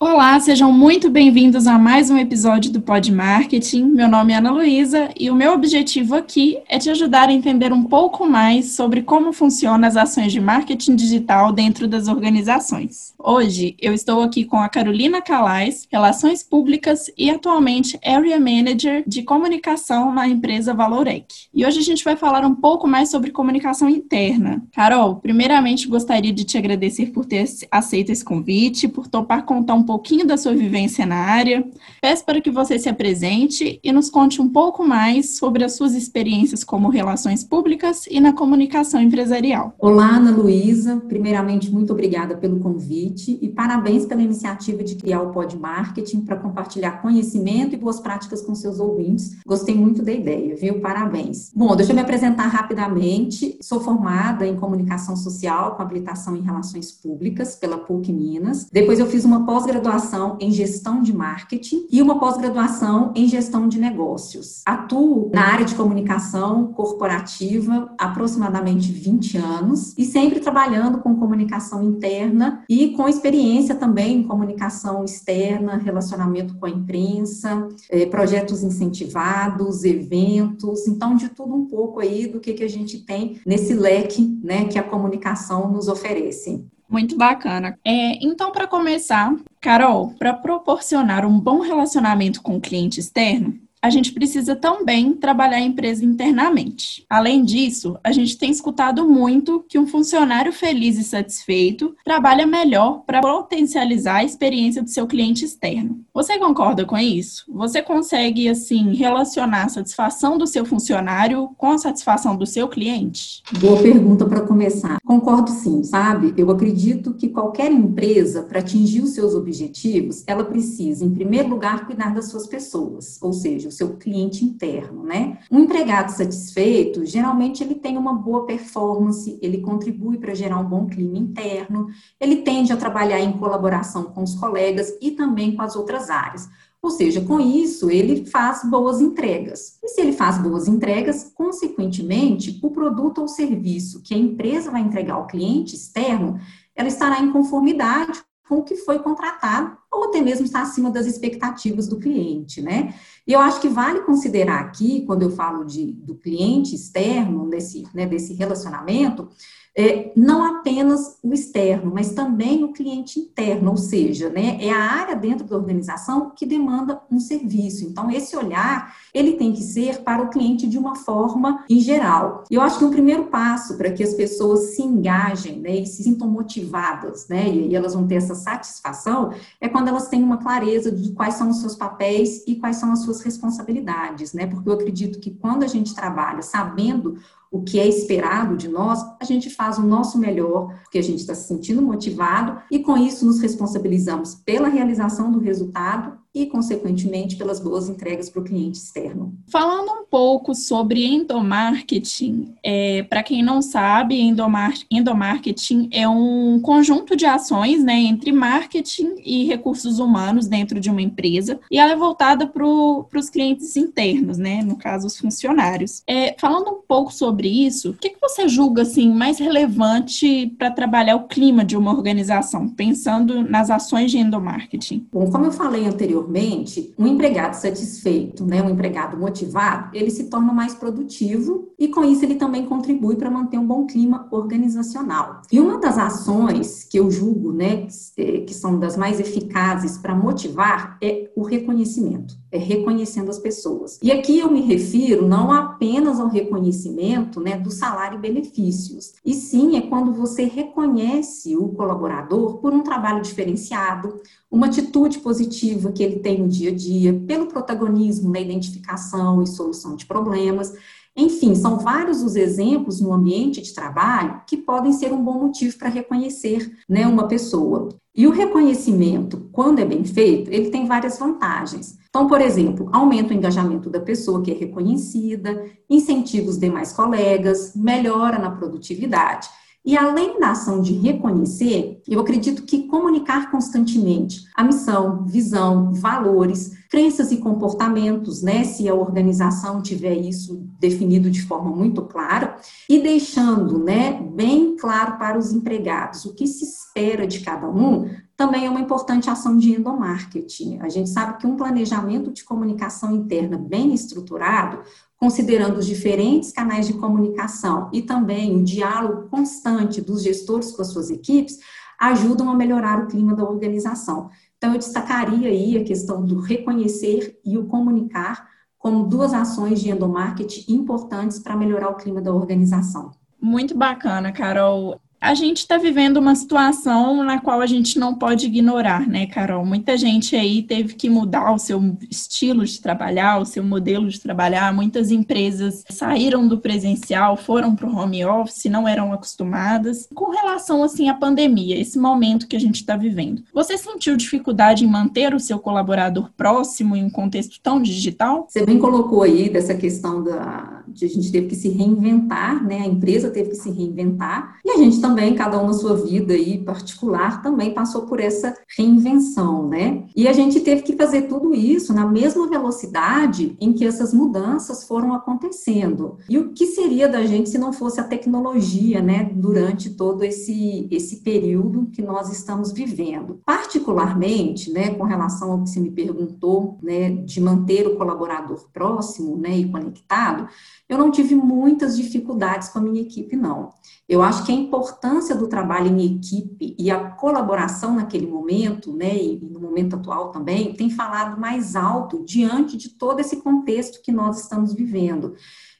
Olá, sejam muito bem-vindos a mais um episódio do Pod Marketing. Meu nome é Ana Luísa e o meu objetivo aqui é te ajudar a entender um pouco mais sobre como funcionam as ações de marketing digital dentro das organizações. Hoje eu estou aqui com a Carolina Calais, Relações Públicas e atualmente Area Manager de Comunicação na empresa Valorec. E hoje a gente vai falar um pouco mais sobre comunicação interna. Carol, primeiramente gostaria de te agradecer por ter aceito esse convite, por topar contar um pouquinho da sua vivência na área. Peço para que você se apresente e nos conte um pouco mais sobre as suas experiências como relações públicas e na comunicação empresarial. Olá, Ana Luísa. Primeiramente, muito obrigada pelo convite convite e parabéns pela iniciativa de criar o Pod Marketing para compartilhar conhecimento e boas práticas com seus ouvintes. Gostei muito da ideia, viu? Parabéns. Bom, deixa eu me apresentar rapidamente. Sou formada em comunicação social com habilitação em relações públicas pela PUC Minas. Depois eu fiz uma pós-graduação em gestão de marketing e uma pós-graduação em gestão de negócios. Atuo na área de comunicação corporativa aproximadamente 20 anos e sempre trabalhando com comunicação interna e com com experiência também em comunicação externa, relacionamento com a imprensa, é, projetos incentivados, eventos, então de tudo um pouco aí do que, que a gente tem nesse leque né, que a comunicação nos oferece. Muito bacana. É, então, para começar, Carol, para proporcionar um bom relacionamento com o cliente externo, a gente precisa também trabalhar a empresa internamente. Além disso, a gente tem escutado muito que um funcionário feliz e satisfeito trabalha melhor para potencializar a experiência do seu cliente externo. Você concorda com isso? Você consegue, assim, relacionar a satisfação do seu funcionário com a satisfação do seu cliente? Boa pergunta para começar. Concordo sim, sabe? Eu acredito que qualquer empresa, para atingir os seus objetivos, ela precisa, em primeiro lugar, cuidar das suas pessoas, ou seja, seu cliente interno, né? Um empregado satisfeito, geralmente ele tem uma boa performance, ele contribui para gerar um bom clima interno, ele tende a trabalhar em colaboração com os colegas e também com as outras áreas. Ou seja, com isso, ele faz boas entregas. E se ele faz boas entregas, consequentemente, o produto ou serviço que a empresa vai entregar ao cliente externo, ela estará em conformidade com o que foi contratado, ou até mesmo está acima das expectativas do cliente, né? E eu acho que vale considerar aqui, quando eu falo de, do cliente externo, desse, né, desse relacionamento, é, não apenas o externo, mas também o cliente interno, ou seja, né, é a área dentro da organização que demanda um serviço. Então, esse olhar, ele tem que ser para o cliente de uma forma em geral. E eu acho que um primeiro passo para que as pessoas se engajem né, e se sintam motivadas, né, e elas vão ter essa satisfação, é quando elas têm uma clareza de quais são os seus papéis e quais são as suas responsabilidades, né, porque eu acredito que quando a gente trabalha sabendo o que é esperado de nós, a gente faz o nosso melhor, porque a gente está se sentindo motivado e com isso nos responsabilizamos pela realização do resultado e, consequentemente, pelas boas entregas para o cliente externo. Falando um pouco sobre endomarketing, é, para quem não sabe, endomar endomarketing é um conjunto de ações né, entre marketing e recursos humanos dentro de uma empresa, e ela é voltada para os clientes internos, né, no caso, os funcionários. É, falando um pouco sobre isso, o que, que você julga assim, mais relevante para trabalhar o clima de uma organização, pensando nas ações de endomarketing? Bom, como eu falei anteriormente, anteriormente, um empregado satisfeito, né, um empregado motivado, ele se torna mais produtivo e com isso ele também contribui para manter um bom clima organizacional. E uma das ações que eu julgo, né, que é, são das mais eficazes para motivar é o reconhecimento, é reconhecendo as pessoas. E aqui eu me refiro não apenas ao reconhecimento, né, do salário e benefícios, e sim é quando você reconhece o colaborador por um trabalho diferenciado, uma atitude positiva que ele tem no dia a dia, pelo protagonismo na identificação e solução de problemas. Enfim, são vários os exemplos no ambiente de trabalho que podem ser um bom motivo para reconhecer né, uma pessoa. E o reconhecimento, quando é bem feito, ele tem várias vantagens. Então, por exemplo, aumenta o engajamento da pessoa que é reconhecida, incentiva os demais colegas, melhora na produtividade. E além da ação de reconhecer, eu acredito que comunicar constantemente a missão, visão, valores, crenças e comportamentos, né, se a organização tiver isso definido de forma muito clara, e deixando, né, bem claro para os empregados o que se espera de cada um, também é uma importante ação de endomarketing. A gente sabe que um planejamento de comunicação interna bem estruturado considerando os diferentes canais de comunicação e também o diálogo constante dos gestores com as suas equipes, ajudam a melhorar o clima da organização. Então, eu destacaria aí a questão do reconhecer e o comunicar como duas ações de endomarketing importantes para melhorar o clima da organização. Muito bacana, Carol a gente está vivendo uma situação na qual a gente não pode ignorar, né, Carol? Muita gente aí teve que mudar o seu estilo de trabalhar, o seu modelo de trabalhar. Muitas empresas saíram do presencial, foram para o home office, não eram acostumadas. Com relação assim à pandemia, esse momento que a gente está vivendo, você sentiu dificuldade em manter o seu colaborador próximo em um contexto tão digital? Você bem colocou aí dessa questão da de a gente teve que se reinventar, né? A empresa teve que se reinventar e a gente também também, cada um na sua vida aí particular, também passou por essa reinvenção, né? E a gente teve que fazer tudo isso na mesma velocidade em que essas mudanças foram acontecendo. E o que seria da gente se não fosse a tecnologia, né, durante todo esse, esse período que nós estamos vivendo? Particularmente, né, com relação ao que você me perguntou, né, de manter o colaborador próximo, né, e conectado, eu não tive muitas dificuldades com a minha equipe, não. Eu acho que a importância do trabalho em equipe e a colaboração naquele momento, né, e no momento atual também, tem falado mais alto diante de todo esse contexto que nós estamos vivendo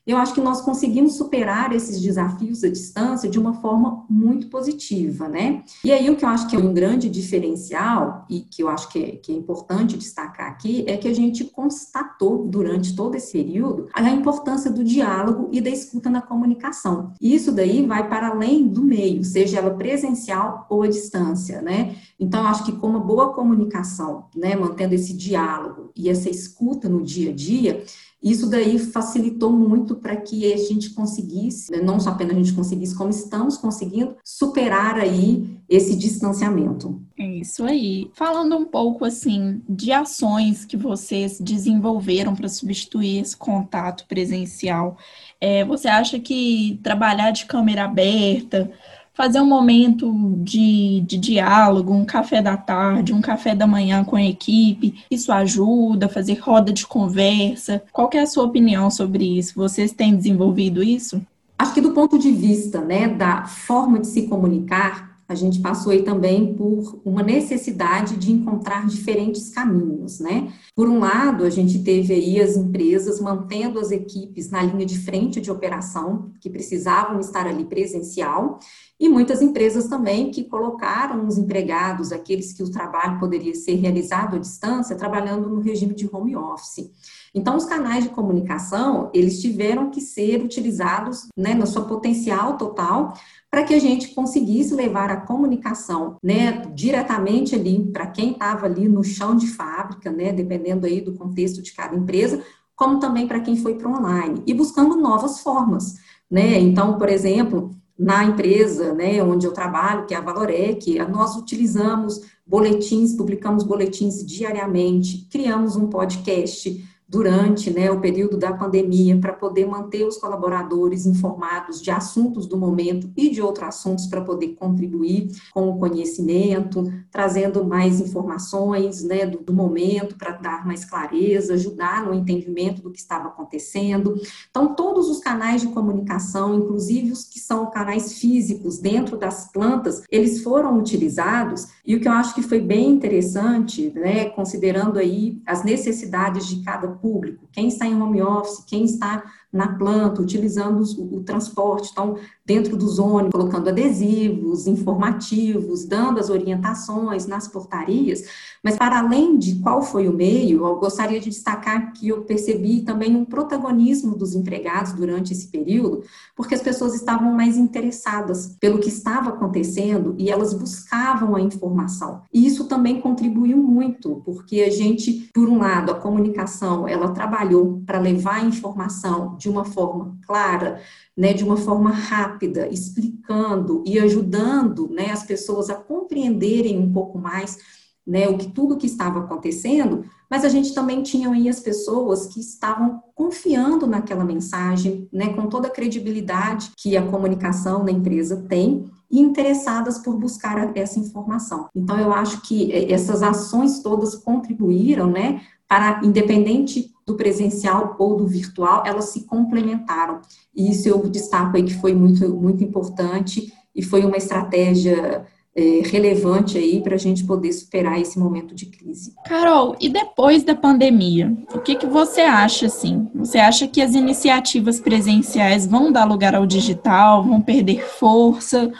eu acho que nós conseguimos superar esses desafios à distância de uma forma muito positiva, né? E aí o que eu acho que é um grande diferencial e que eu acho que é, que é importante destacar aqui é que a gente constatou durante todo esse período a importância do diálogo e da escuta na comunicação. Isso daí vai para além do meio, seja ela presencial ou à distância, né? Então, eu acho que com uma boa comunicação, né, mantendo esse diálogo e essa escuta no dia a dia, isso daí facilitou muito para que a gente conseguisse, né, não só apenas a gente conseguisse, como estamos conseguindo superar aí esse distanciamento. É isso aí. Falando um pouco assim de ações que vocês desenvolveram para substituir esse contato presencial, é, você acha que trabalhar de câmera aberta fazer um momento de, de diálogo, um café da tarde, um café da manhã com a equipe, isso ajuda, fazer roda de conversa. Qual é a sua opinião sobre isso? Vocês têm desenvolvido isso? Acho que do ponto de vista né, da forma de se comunicar, a gente passou aí também por uma necessidade de encontrar diferentes caminhos, né? Por um lado, a gente teve aí as empresas mantendo as equipes na linha de frente de operação, que precisavam estar ali presencial, e muitas empresas também que colocaram os empregados, aqueles que o trabalho poderia ser realizado à distância, trabalhando no regime de home office. Então, os canais de comunicação, eles tiveram que ser utilizados né, na sua potencial total para que a gente conseguisse levar a comunicação, né, diretamente ali para quem estava ali no chão de fábrica, né, dependendo aí do contexto de cada empresa, como também para quem foi para online e buscando novas formas, né? Então, por exemplo, na empresa, né, onde eu trabalho, que é a Valorec, nós utilizamos boletins, publicamos boletins diariamente, criamos um podcast durante né, o período da pandemia para poder manter os colaboradores informados de assuntos do momento e de outros assuntos para poder contribuir com o conhecimento, trazendo mais informações né, do, do momento para dar mais clareza, ajudar no entendimento do que estava acontecendo. Então, todos os canais de comunicação, inclusive os que são canais físicos dentro das plantas, eles foram utilizados e o que eu acho que foi bem interessante, né, considerando aí as necessidades de cada público, quem está em home office, quem está na planta, utilizando o, transporte, então, dentro dos ônibus, colocando adesivos, informativos, dando as orientações nas portarias, mas para além de qual foi o meio, eu gostaria de destacar que eu percebi também um protagonismo dos empregados durante esse período, porque as pessoas estavam mais interessadas pelo que estava acontecendo e elas buscavam a informação. E isso também contribuiu muito, porque a gente, por um lado, a comunicação, ela trabalhou para levar a informação de uma forma clara, né, de uma forma rápida, explicando e ajudando né, as pessoas a compreenderem um pouco mais né, o que tudo que estava acontecendo, mas a gente também tinha aí as pessoas que estavam confiando naquela mensagem, né, com toda a credibilidade que a comunicação da empresa tem e interessadas por buscar essa informação. Então eu acho que é, essas ações todas contribuíram, né, para independente do presencial ou do virtual, elas se complementaram. E isso eu destaco aí que foi muito muito importante e foi uma estratégia é, relevante aí para a gente poder superar esse momento de crise. Carol, e depois da pandemia, o que, que você acha assim? Você acha que as iniciativas presenciais vão dar lugar ao digital, vão perder força,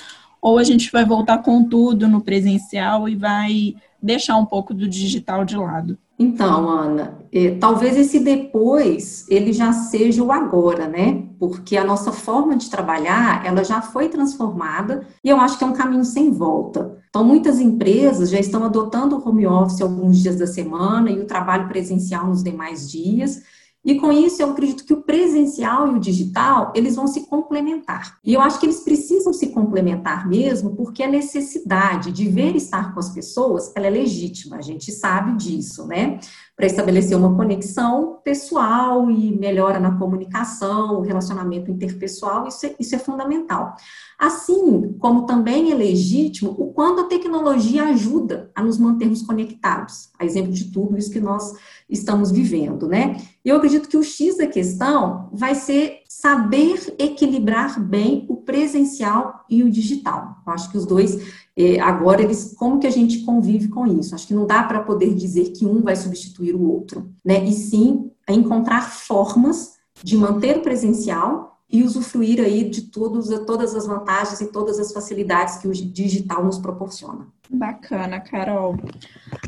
ou a gente vai voltar com tudo no presencial e vai deixar um pouco do digital de lado? Então, Ana, é, talvez esse depois ele já seja o agora, né? Porque a nossa forma de trabalhar ela já foi transformada e eu acho que é um caminho sem volta. Então, muitas empresas já estão adotando o home office alguns dias da semana e o trabalho presencial nos demais dias. E com isso, eu acredito que o presencial e o digital, eles vão se complementar. E eu acho que eles precisam se complementar mesmo, porque a necessidade de ver estar com as pessoas, ela é legítima, a gente sabe disso, né? Para estabelecer uma conexão pessoal e melhora na comunicação, relacionamento interpessoal, isso é, isso é fundamental. Assim como também é legítimo o quanto a tecnologia ajuda a nos mantermos conectados, a exemplo de tudo isso que nós estamos vivendo, né? Eu acredito que o X da questão vai ser saber equilibrar bem o presencial e o digital. Eu acho que os dois, eh, agora, eles, como que a gente convive com isso? Acho que não dá para poder dizer que um vai substituir o outro, né? E sim encontrar formas de manter o presencial e usufruir aí de todos, todas as vantagens e todas as facilidades que o digital nos proporciona. Bacana, Carol.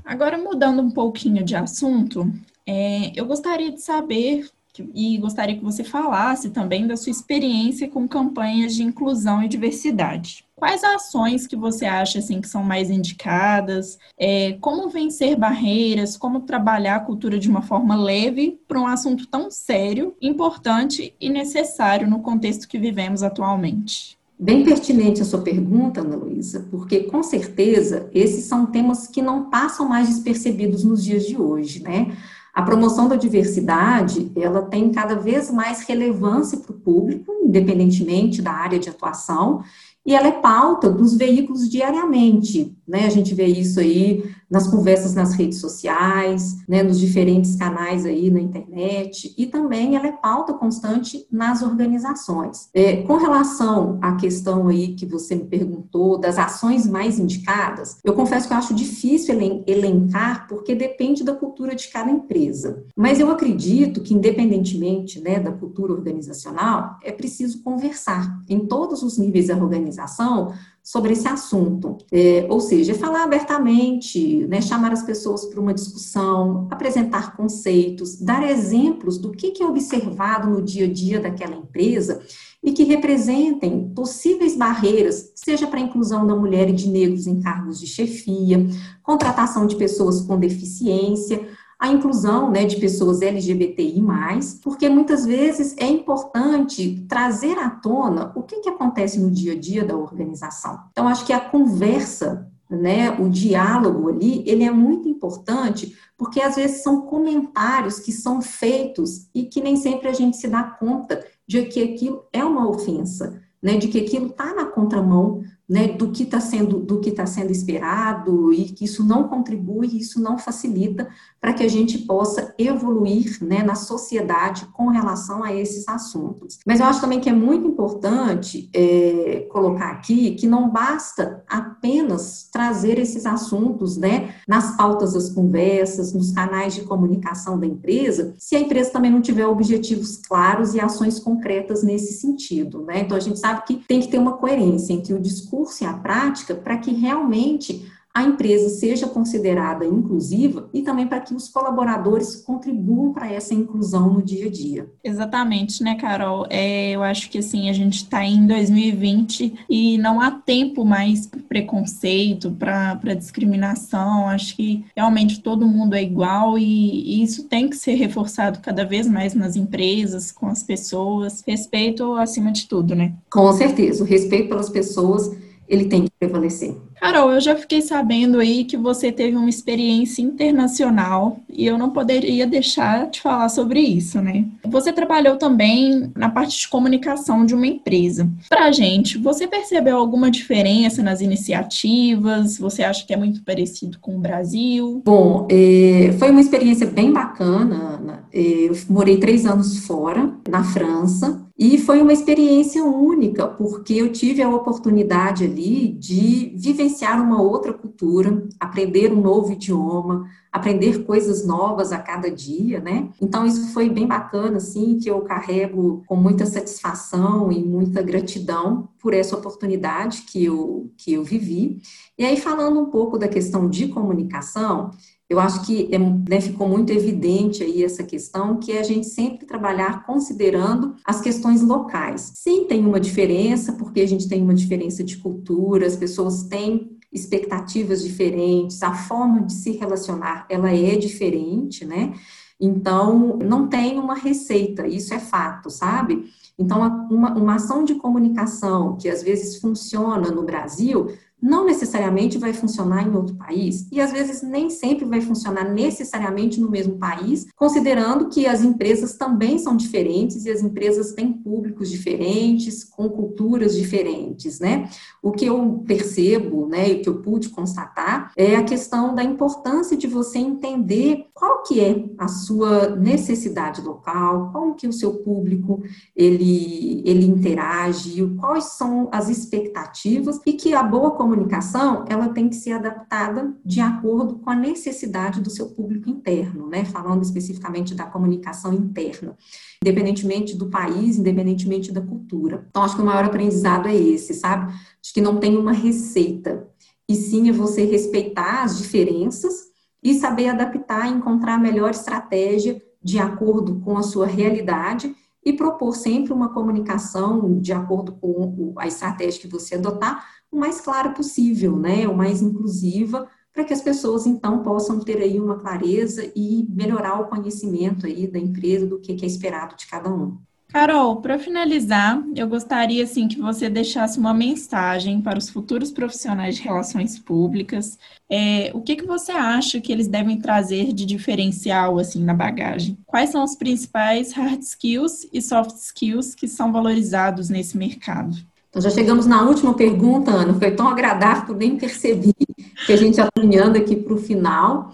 Agora, mudando um pouquinho de assunto, é, eu gostaria de saber e gostaria que você falasse também da sua experiência com campanhas de inclusão e diversidade. Quais ações que você acha assim que são mais indicadas? É, como vencer barreiras? Como trabalhar a cultura de uma forma leve para um assunto tão sério, importante e necessário no contexto que vivemos atualmente? Bem pertinente a sua pergunta, Ana Luísa, porque com certeza esses são temas que não passam mais despercebidos nos dias de hoje, né? A promoção da diversidade, ela tem cada vez mais relevância para o público, independentemente da área de atuação, e ela é pauta dos veículos diariamente, né? A gente vê isso aí nas conversas nas redes sociais, né, nos diferentes canais aí na internet, e também ela é pauta constante nas organizações. É, com relação à questão aí que você me perguntou, das ações mais indicadas, eu confesso que eu acho difícil elencar, porque depende da cultura de cada empresa. Mas eu acredito que, independentemente né, da cultura organizacional, é preciso conversar em todos os níveis da organização sobre esse assunto. É, ou seja, falar abertamente, né, chamar as pessoas para uma discussão, apresentar conceitos, dar exemplos do que, que é observado no dia a dia daquela empresa e que representem possíveis barreiras, seja para a inclusão da mulher e de negros em cargos de chefia, contratação de pessoas com deficiência, a inclusão né, de pessoas LGBTI, porque muitas vezes é importante trazer à tona o que, que acontece no dia a dia da organização. Então, acho que a conversa né, o diálogo ali, ele é muito importante, porque às vezes são comentários que são feitos e que nem sempre a gente se dá conta de que aquilo é uma ofensa, né, de que aquilo está na contramão né, do que está sendo do que está sendo esperado e que isso não contribui, isso não facilita para que a gente possa evoluir né, na sociedade com relação a esses assuntos. Mas eu acho também que é muito importante é, colocar aqui que não basta apenas trazer esses assuntos né, nas pautas das conversas, nos canais de comunicação da empresa, se a empresa também não tiver objetivos claros e ações concretas nesse sentido. Né? Então a gente sabe que tem que ter uma coerência entre o discurso discurso e a prática para que realmente a empresa seja considerada inclusiva e também para que os colaboradores contribuam para essa inclusão no dia a dia. Exatamente, né, Carol? É, eu acho que assim, a gente está em 2020 e não há tempo mais para preconceito, para discriminação. Acho que realmente todo mundo é igual e, e isso tem que ser reforçado cada vez mais nas empresas, com as pessoas. Respeito acima de tudo, né? Com certeza, o respeito pelas pessoas ele tem que prevalecer. Carol, eu já fiquei sabendo aí que você teve uma experiência internacional e eu não poderia deixar de falar sobre isso, né? Você trabalhou também na parte de comunicação de uma empresa. Pra gente, você percebeu alguma diferença nas iniciativas? Você acha que é muito parecido com o Brasil? Bom, é, foi uma experiência bem bacana. Eu morei três anos fora, na França, e foi uma experiência única, porque eu tive a oportunidade ali de vivenciar uma outra cultura, aprender um novo idioma, aprender coisas novas a cada dia, né? Então isso foi bem bacana, assim, que eu carrego com muita satisfação e muita gratidão por essa oportunidade que eu, que eu vivi. E aí, falando um pouco da questão de comunicação, eu acho que é, né, ficou muito evidente aí essa questão, que é a gente sempre trabalhar considerando as questões locais. Sim, tem uma diferença, porque a gente tem uma diferença de cultura, as pessoas têm expectativas diferentes, a forma de se relacionar, ela é diferente, né? Então, não tem uma receita, isso é fato, sabe? Então, uma, uma ação de comunicação que às vezes funciona no Brasil, não necessariamente vai funcionar em outro país e às vezes nem sempre vai funcionar necessariamente no mesmo país, considerando que as empresas também são diferentes e as empresas têm públicos diferentes, com culturas diferentes, né? O que eu percebo, né, e o que eu pude constatar é a questão da importância de você entender qual que é a sua necessidade local, como que o seu público ele ele interage, quais são as expectativas e que a boa comunicação comunicação, ela tem que ser adaptada de acordo com a necessidade do seu público interno, né? Falando especificamente da comunicação interna, independentemente do país, independentemente da cultura. Então, acho que o maior aprendizado é esse, sabe? Acho que não tem uma receita, e sim é você respeitar as diferenças e saber adaptar e encontrar a melhor estratégia de acordo com a sua realidade e propor sempre uma comunicação de acordo com a estratégia que você adotar, o mais clara possível, né, o mais inclusiva, para que as pessoas então possam ter aí uma clareza e melhorar o conhecimento aí da empresa do que é esperado de cada um. Carol, para finalizar, eu gostaria assim que você deixasse uma mensagem para os futuros profissionais de relações públicas. É, o que, que você acha que eles devem trazer de diferencial assim na bagagem? Quais são os principais hard skills e soft skills que são valorizados nesse mercado? Então, já chegamos na última pergunta, Ana. Foi tão agradável que eu nem percebi que a gente está caminhando aqui para o final.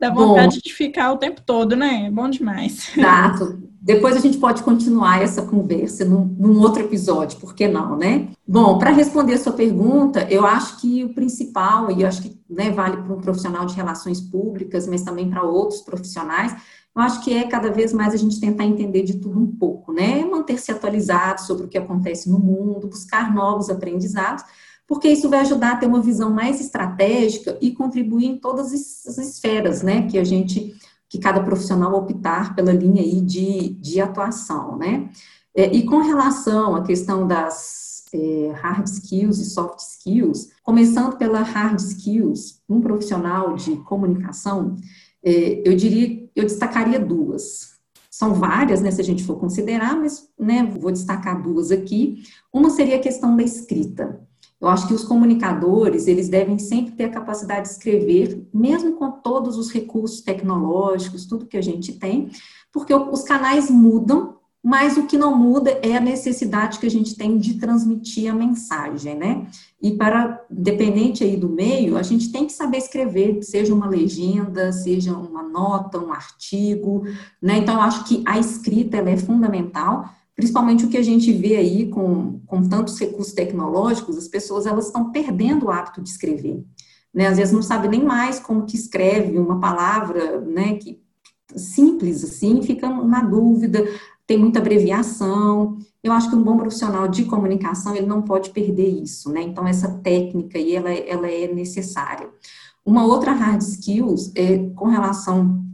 Dá vontade Bom, de ficar o tempo todo, né? É bom demais. Exato. Depois a gente pode continuar essa conversa num, num outro episódio, por que não, né? Bom, para responder a sua pergunta, eu acho que o principal, e eu acho que né, vale para um profissional de relações públicas, mas também para outros profissionais, eu acho que é cada vez mais a gente tentar entender de tudo um pouco, né? Manter-se atualizado sobre o que acontece no mundo, buscar novos aprendizados, porque isso vai ajudar a ter uma visão mais estratégica e contribuir em todas as esferas, né? Que a gente, que cada profissional optar pela linha aí de, de atuação, né? É, e com relação à questão das é, hard skills e soft skills, começando pela hard skills, um profissional de comunicação, é, eu diria, eu destacaria duas. São várias, né, se a gente for considerar, mas né, vou destacar duas aqui. Uma seria a questão da escrita. Eu acho que os comunicadores, eles devem sempre ter a capacidade de escrever, mesmo com todos os recursos tecnológicos, tudo que a gente tem, porque os canais mudam mas o que não muda é a necessidade que a gente tem de transmitir a mensagem, né? E para, dependente aí do meio, a gente tem que saber escrever, seja uma legenda, seja uma nota, um artigo, né? Então, eu acho que a escrita, ela é fundamental, principalmente o que a gente vê aí com, com tantos recursos tecnológicos, as pessoas, elas estão perdendo o hábito de escrever, né? Às vezes não sabe nem mais como que escreve uma palavra, né, que simples assim, fica na dúvida, tem muita abreviação. Eu acho que um bom profissional de comunicação, ele não pode perder isso, né? Então, essa técnica aí, ela, ela é necessária. Uma outra hard skills é com relação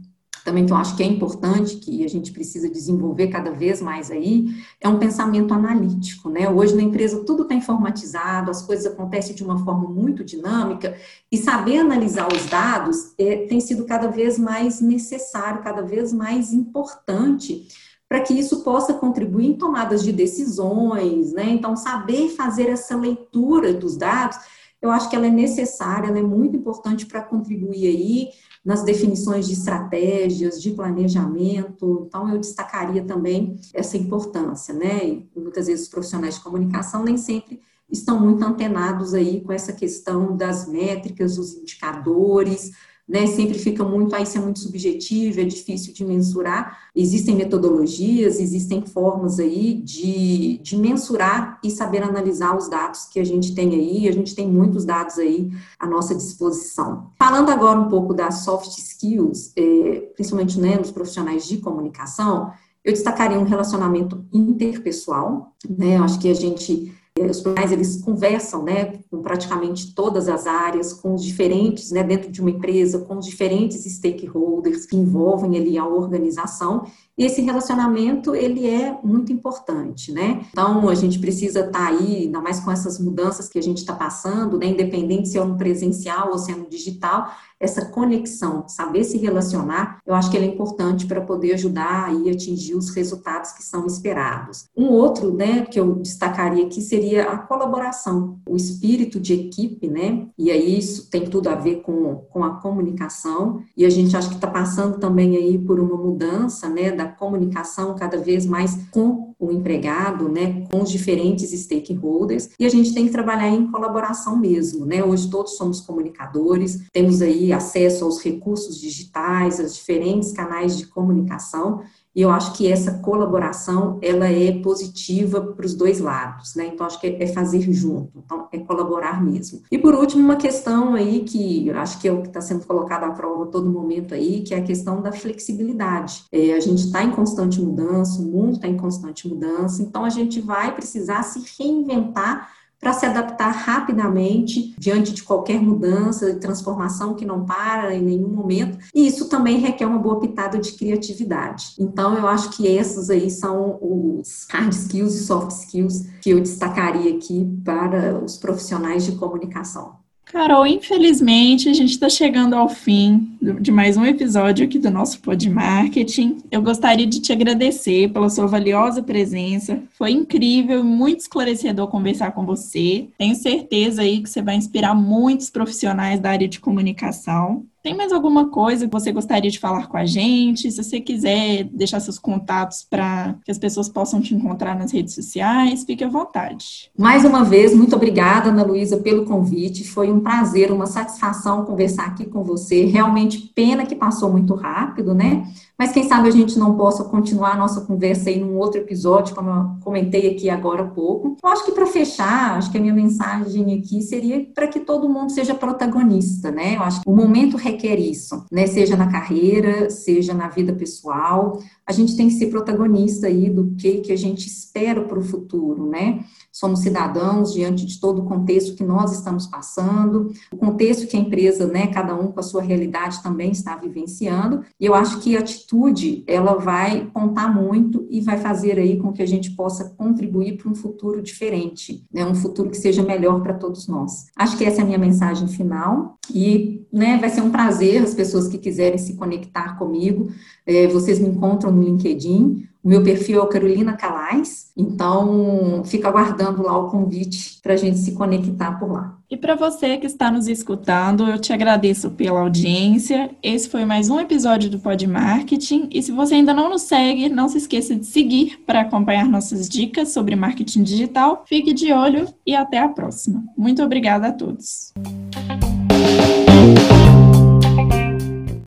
também que eu acho que é importante, que a gente precisa desenvolver cada vez mais aí, é um pensamento analítico, né? Hoje na empresa tudo está informatizado, as coisas acontecem de uma forma muito dinâmica, e saber analisar os dados é, tem sido cada vez mais necessário, cada vez mais importante, para que isso possa contribuir em tomadas de decisões, né? Então, saber fazer essa leitura dos dados, eu acho que ela é necessária, ela é muito importante para contribuir aí nas definições de estratégias, de planejamento. Então, eu destacaria também essa importância, né? E muitas vezes os profissionais de comunicação nem sempre estão muito antenados aí com essa questão das métricas, os indicadores, né, sempre fica muito, aí isso é muito subjetivo, é difícil de mensurar. Existem metodologias, existem formas aí de, de mensurar e saber analisar os dados que a gente tem aí, a gente tem muitos dados aí à nossa disposição. Falando agora um pouco das soft skills, é, principalmente né, nos profissionais de comunicação, eu destacaria um relacionamento interpessoal, né, eu acho que a gente os profissionais eles conversam, né, com praticamente todas as áreas, com os diferentes, né, dentro de uma empresa, com os diferentes stakeholders que envolvem ali a organização esse relacionamento, ele é muito importante, né? Então, a gente precisa estar tá aí, ainda mais com essas mudanças que a gente está passando, né? Independente se é no presencial ou se é no digital, essa conexão, saber se relacionar, eu acho que ele é importante para poder ajudar aí a atingir os resultados que são esperados. Um outro, né, que eu destacaria aqui seria a colaboração, o espírito de equipe, né? E aí isso tem tudo a ver com, com a comunicação, e a gente acha que está passando também aí por uma mudança, né, da comunicação cada vez mais com o empregado, né, com os diferentes stakeholders, e a gente tem que trabalhar em colaboração mesmo, né? Hoje todos somos comunicadores, temos aí acesso aos recursos digitais, aos diferentes canais de comunicação, e eu acho que essa colaboração, ela é positiva para os dois lados, né? Então, acho que é, fazer junto, então, é colaborar mesmo. E, por último, uma questão aí que acho que é o que está sendo colocado à prova a todo momento aí, que é a questão da flexibilidade. É, a gente está em constante mudança, o mundo está em constante mudança, então a gente vai precisar se reinventar para se adaptar rapidamente diante de qualquer mudança, transformação que não para em nenhum momento, e isso também requer uma boa pitada de criatividade. Então, eu acho que esses aí são os hard skills e soft skills que eu destacaria aqui para os profissionais de comunicação. Carol, infelizmente a gente está chegando ao fim de mais um episódio aqui do nosso Pod Marketing. Eu gostaria de te agradecer pela sua valiosa presença. Foi incrível e muito esclarecedor conversar com você. Tenho certeza aí que você vai inspirar muitos profissionais da área de comunicação. Tem mais alguma coisa que você gostaria de falar com a gente? Se você quiser deixar seus contatos para que as pessoas possam te encontrar nas redes sociais, fique à vontade. Mais uma vez, muito obrigada, Ana Luísa, pelo convite. Foi um prazer, uma satisfação conversar aqui com você. Realmente, pena que passou muito rápido, né? Mas quem sabe a gente não possa continuar a nossa conversa aí num outro episódio, como eu comentei aqui agora há pouco. Eu acho que para fechar, acho que a minha mensagem aqui seria para que todo mundo seja protagonista, né? Eu acho que o momento requer isso, né? Seja na carreira, seja na vida pessoal. A gente tem que ser protagonista aí do que, que a gente espera para o futuro, né? somos cidadãos diante de todo o contexto que nós estamos passando, o contexto que a empresa, né, cada um com a sua realidade também está vivenciando, e eu acho que a atitude, ela vai contar muito e vai fazer aí com que a gente possa contribuir para um futuro diferente, né, um futuro que seja melhor para todos nós. Acho que essa é a minha mensagem final, e, né, vai ser um prazer as pessoas que quiserem se conectar comigo, é, vocês me encontram no LinkedIn, o meu perfil é Carolina Calais, então fico aguardando lá o convite para a gente se conectar por lá. E para você que está nos escutando, eu te agradeço pela audiência. Esse foi mais um episódio do Pod Marketing. E se você ainda não nos segue, não se esqueça de seguir para acompanhar nossas dicas sobre marketing digital. Fique de olho e até a próxima. Muito obrigada a todos.